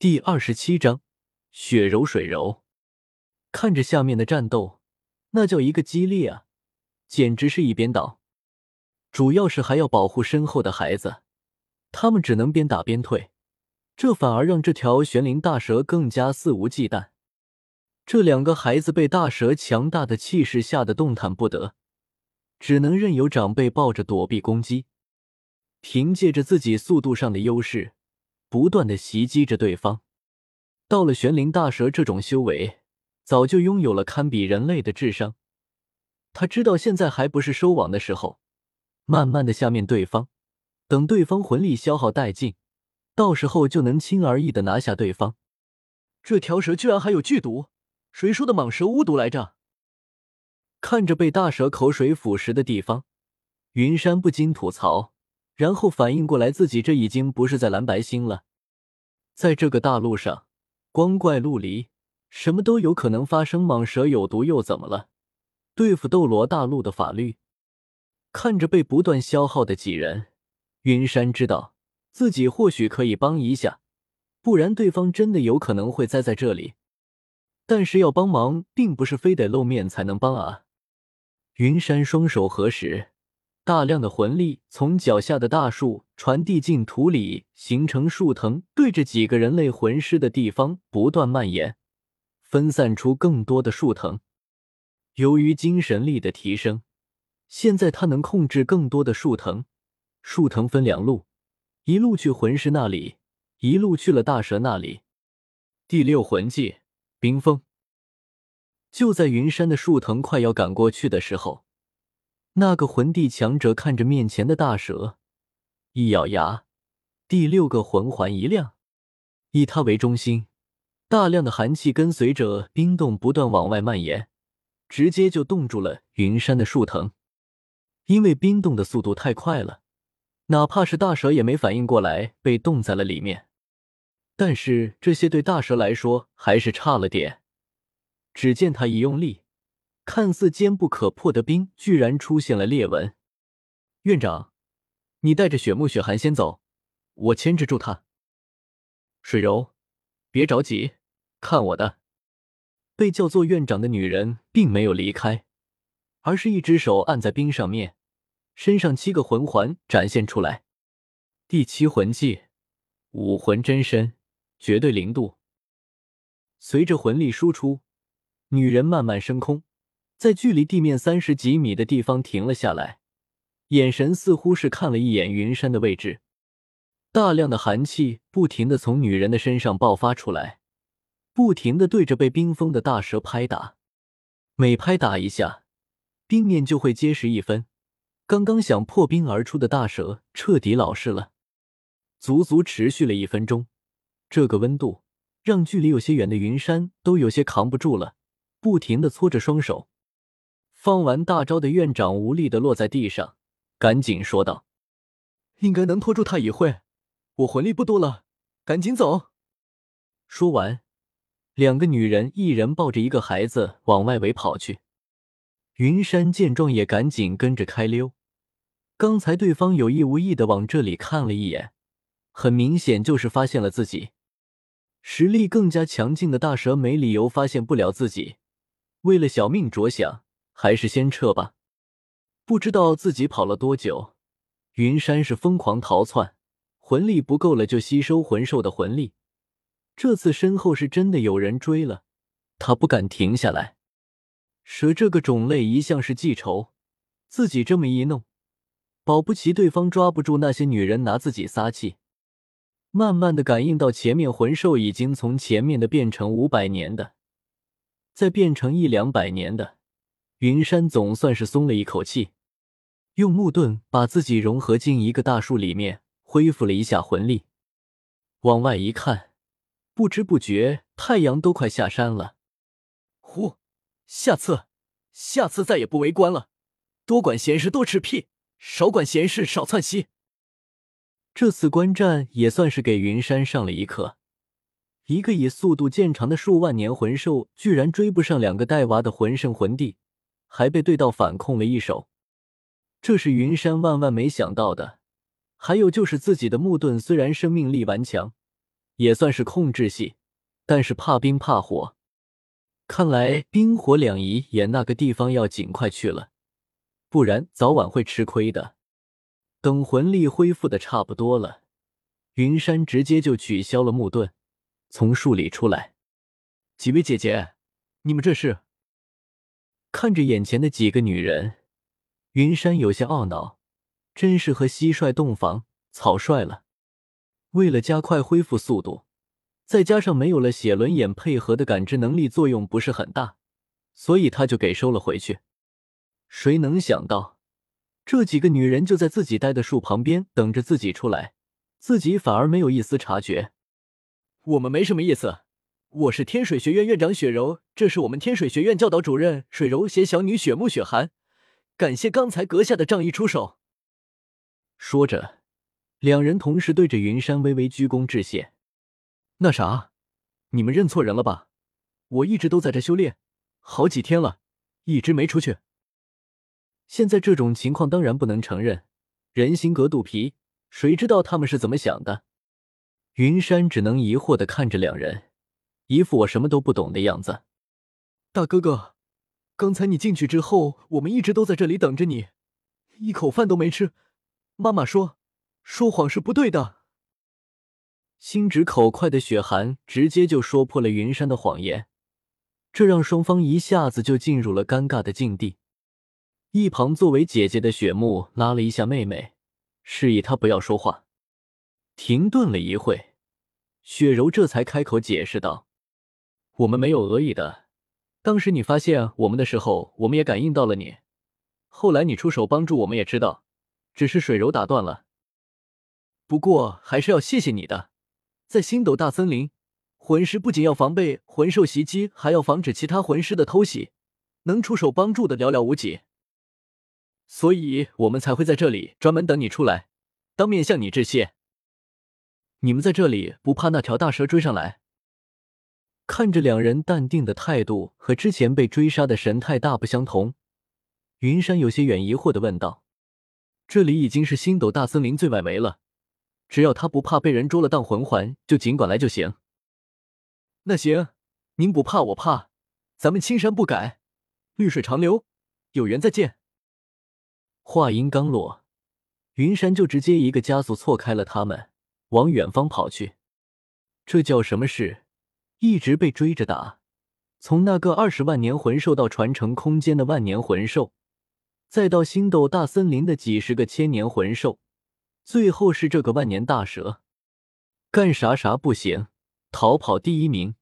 第二十七章血柔水柔。看着下面的战斗，那叫一个激烈啊，简直是一边倒。主要是还要保护身后的孩子，他们只能边打边退，这反而让这条玄灵大蛇更加肆无忌惮。这两个孩子被大蛇强大的气势吓得动弹不得，只能任由长辈抱着躲避攻击，凭借着自己速度上的优势。不断的袭击着对方，到了玄灵大蛇这种修为，早就拥有了堪比人类的智商。他知道现在还不是收网的时候，慢慢的下面对方，等对方魂力消耗殆尽，到时候就能轻而易的拿下对方。这条蛇居然还有剧毒，谁说的蟒蛇巫毒来着？看着被大蛇口水腐蚀的地方，云山不禁吐槽。然后反应过来，自己这已经不是在蓝白星了，在这个大陆上，光怪陆离，什么都有可能发生。蟒蛇有毒又怎么了？对付斗罗大陆的法律，看着被不断消耗的几人，云山知道自己或许可以帮一下，不然对方真的有可能会栽在这里。但是要帮忙，并不是非得露面才能帮啊！云山双手合十。大量的魂力从脚下的大树传递进土里，形成树藤，对着几个人类魂师的地方不断蔓延，分散出更多的树藤。由于精神力的提升，现在他能控制更多的树藤。树藤分两路，一路去魂师那里，一路去了大蛇那里。第六魂技冰封。就在云山的树藤快要赶过去的时候。那个魂帝强者看着面前的大蛇，一咬牙，第六个魂环一亮，以他为中心，大量的寒气跟随着冰冻不断往外蔓延，直接就冻住了云山的树藤。因为冰冻的速度太快了，哪怕是大蛇也没反应过来，被冻在了里面。但是这些对大蛇来说还是差了点。只见他一用力。看似坚不可破的冰，居然出现了裂纹。院长，你带着雪木、雪寒先走，我牵制住他。水柔，别着急，看我的。被叫做院长的女人并没有离开，而是一只手按在冰上面，身上七个魂环展现出来。第七魂技，武魂真身，绝对零度。随着魂力输出，女人慢慢升空。在距离地面三十几米的地方停了下来，眼神似乎是看了一眼云山的位置。大量的寒气不停的从女人的身上爆发出来，不停的对着被冰封的大蛇拍打。每拍打一下，冰面就会结实一分。刚刚想破冰而出的大蛇彻底老实了。足足持续了一分钟，这个温度让距离有些远的云山都有些扛不住了，不停的搓着双手。放完大招的院长无力的落在地上，赶紧说道：“应该能拖住他一会，我魂力不多了，赶紧走。”说完，两个女人一人抱着一个孩子往外围跑去。云山见状也赶紧跟着开溜。刚才对方有意无意的往这里看了一眼，很明显就是发现了自己。实力更加强劲的大蛇没理由发现不了自己，为了小命着想。还是先撤吧。不知道自己跑了多久，云山是疯狂逃窜，魂力不够了就吸收魂兽的魂力。这次身后是真的有人追了，他不敢停下来。蛇这个种类一向是记仇，自己这么一弄，保不齐对方抓不住那些女人拿自己撒气。慢慢的感应到前面魂兽已经从前面的变成五百年的，再变成一两百年的。云山总算是松了一口气，用木盾把自己融合进一个大树里面，恢复了一下魂力。往外一看，不知不觉太阳都快下山了。呼，下次，下次再也不围观了，多管闲事多吃屁，少管闲事少窜稀。这次观战也算是给云山上了一课，一个以速度见长的数万年魂兽，居然追不上两个带娃的魂圣魂帝。还被对道反控了一手，这是云山万万没想到的。还有就是自己的木盾虽然生命力顽强，也算是控制系，但是怕冰怕火。看来冰火两仪眼那个地方要尽快去了，不然早晚会吃亏的。等魂力恢复的差不多了，云山直接就取消了木盾，从树里出来。几位姐姐，你们这是？看着眼前的几个女人，云山有些懊恼，真是和蟋蟀洞房草率了。为了加快恢复速度，再加上没有了血轮眼配合的感知能力作用不是很大，所以他就给收了回去。谁能想到？这几个女人就在自己待的树旁边等着自己出来，自己反而没有一丝察觉。我们没什么意思，我是天水学院院长雪柔，这是我们天水学院教导主任水柔携小女雪木雪寒，感谢刚才阁下的仗义出手。说着，两人同时对着云山微微鞠躬致谢。那啥，你们认错人了吧？我一直都在这修炼，好几天了，一直没出去。现在这种情况当然不能承认，人心隔肚皮，谁知道他们是怎么想的？云山只能疑惑的看着两人，一副我什么都不懂的样子。大哥哥，刚才你进去之后，我们一直都在这里等着你，一口饭都没吃。妈妈说，说谎是不对的。心直口快的雪寒直接就说破了云山的谎言，这让双方一下子就进入了尴尬的境地。一旁作为姐姐的雪木拉了一下妹妹，示意她不要说话。停顿了一会，雪柔这才开口解释道：“我们没有恶意的，当时你发现我们的时候，我们也感应到了你。后来你出手帮助我们，也知道，只是水柔打断了。不过还是要谢谢你的，在星斗大森林，魂师不仅要防备魂兽袭击，还要防止其他魂师的偷袭，能出手帮助的寥寥无几。”所以我们才会在这里专门等你出来，当面向你致谢。你们在这里不怕那条大蛇追上来？看着两人淡定的态度和之前被追杀的神态大不相同，云山有些远疑惑的问道：“这里已经是星斗大森林最外围了，只要他不怕被人捉了当魂环，就尽管来就行。”那行，您不怕我怕，咱们青山不改，绿水长流，有缘再见。话音刚落，云山就直接一个加速错开了他们，往远方跑去。这叫什么事？一直被追着打，从那个二十万年魂兽到传承空间的万年魂兽，再到星斗大森林的几十个千年魂兽，最后是这个万年大蛇，干啥啥不行，逃跑第一名。